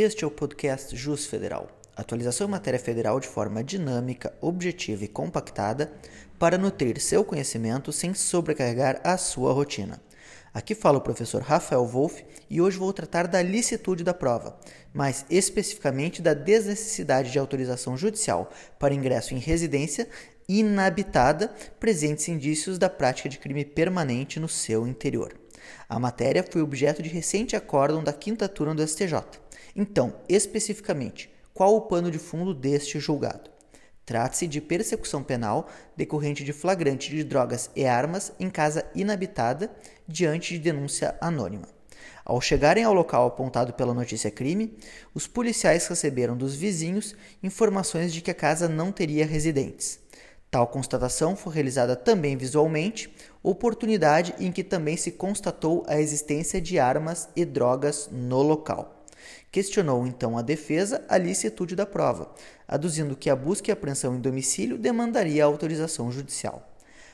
Este é o podcast Jus Federal. Atualização em matéria federal de forma dinâmica, objetiva e compactada para nutrir seu conhecimento sem sobrecarregar a sua rotina. Aqui fala o professor Rafael Wolff e hoje vou tratar da licitude da prova, mais especificamente da desnecessidade de autorização judicial para ingresso em residência inabitada, presentes indícios da prática de crime permanente no seu interior. A matéria foi objeto de recente acórdão da quinta turma do STJ. Então, especificamente, qual o pano de fundo deste julgado? Trata-se de persecução penal decorrente de flagrante de drogas e armas em casa inabitada diante de denúncia anônima. Ao chegarem ao local apontado pela notícia crime, os policiais receberam dos vizinhos informações de que a casa não teria residentes. Tal constatação foi realizada também visualmente, oportunidade em que também se constatou a existência de armas e drogas no local. Questionou então a defesa a licitude da prova, aduzindo que a busca e apreensão em domicílio demandaria autorização judicial.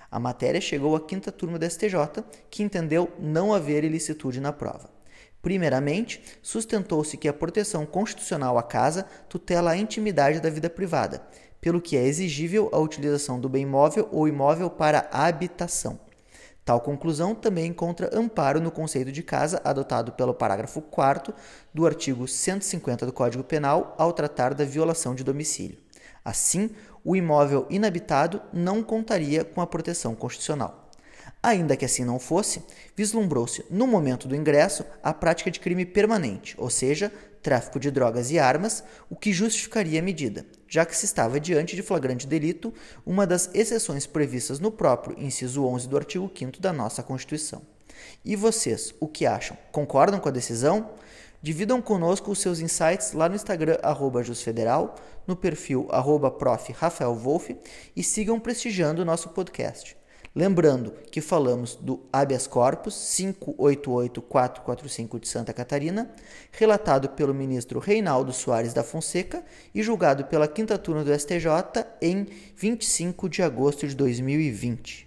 A matéria chegou à quinta turma da STJ, que entendeu não haver ilicitude na prova. Primeiramente, sustentou-se que a proteção constitucional à casa tutela a intimidade da vida privada, pelo que é exigível a utilização do bem móvel ou imóvel para habitação. Tal conclusão também encontra amparo no conceito de casa adotado pelo parágrafo 4 do artigo 150 do Código Penal ao tratar da violação de domicílio. Assim, o imóvel inabitado não contaria com a proteção constitucional. Ainda que assim não fosse, vislumbrou-se, no momento do ingresso, a prática de crime permanente, ou seja, tráfico de drogas e armas, o que justificaria a medida, já que se estava diante de flagrante delito, uma das exceções previstas no próprio inciso 11 do artigo 5 da nossa Constituição. E vocês, o que acham? Concordam com a decisão? Dividam conosco os seus insights lá no Instagram, Jusfederal, no perfil arroba prof. Rafael Wolff e sigam prestigiando o nosso podcast. Lembrando que falamos do habeas corpus 588445 de Santa Catarina, relatado pelo ministro Reinaldo Soares da Fonseca e julgado pela quinta turma do STJ em 25 de agosto de 2020.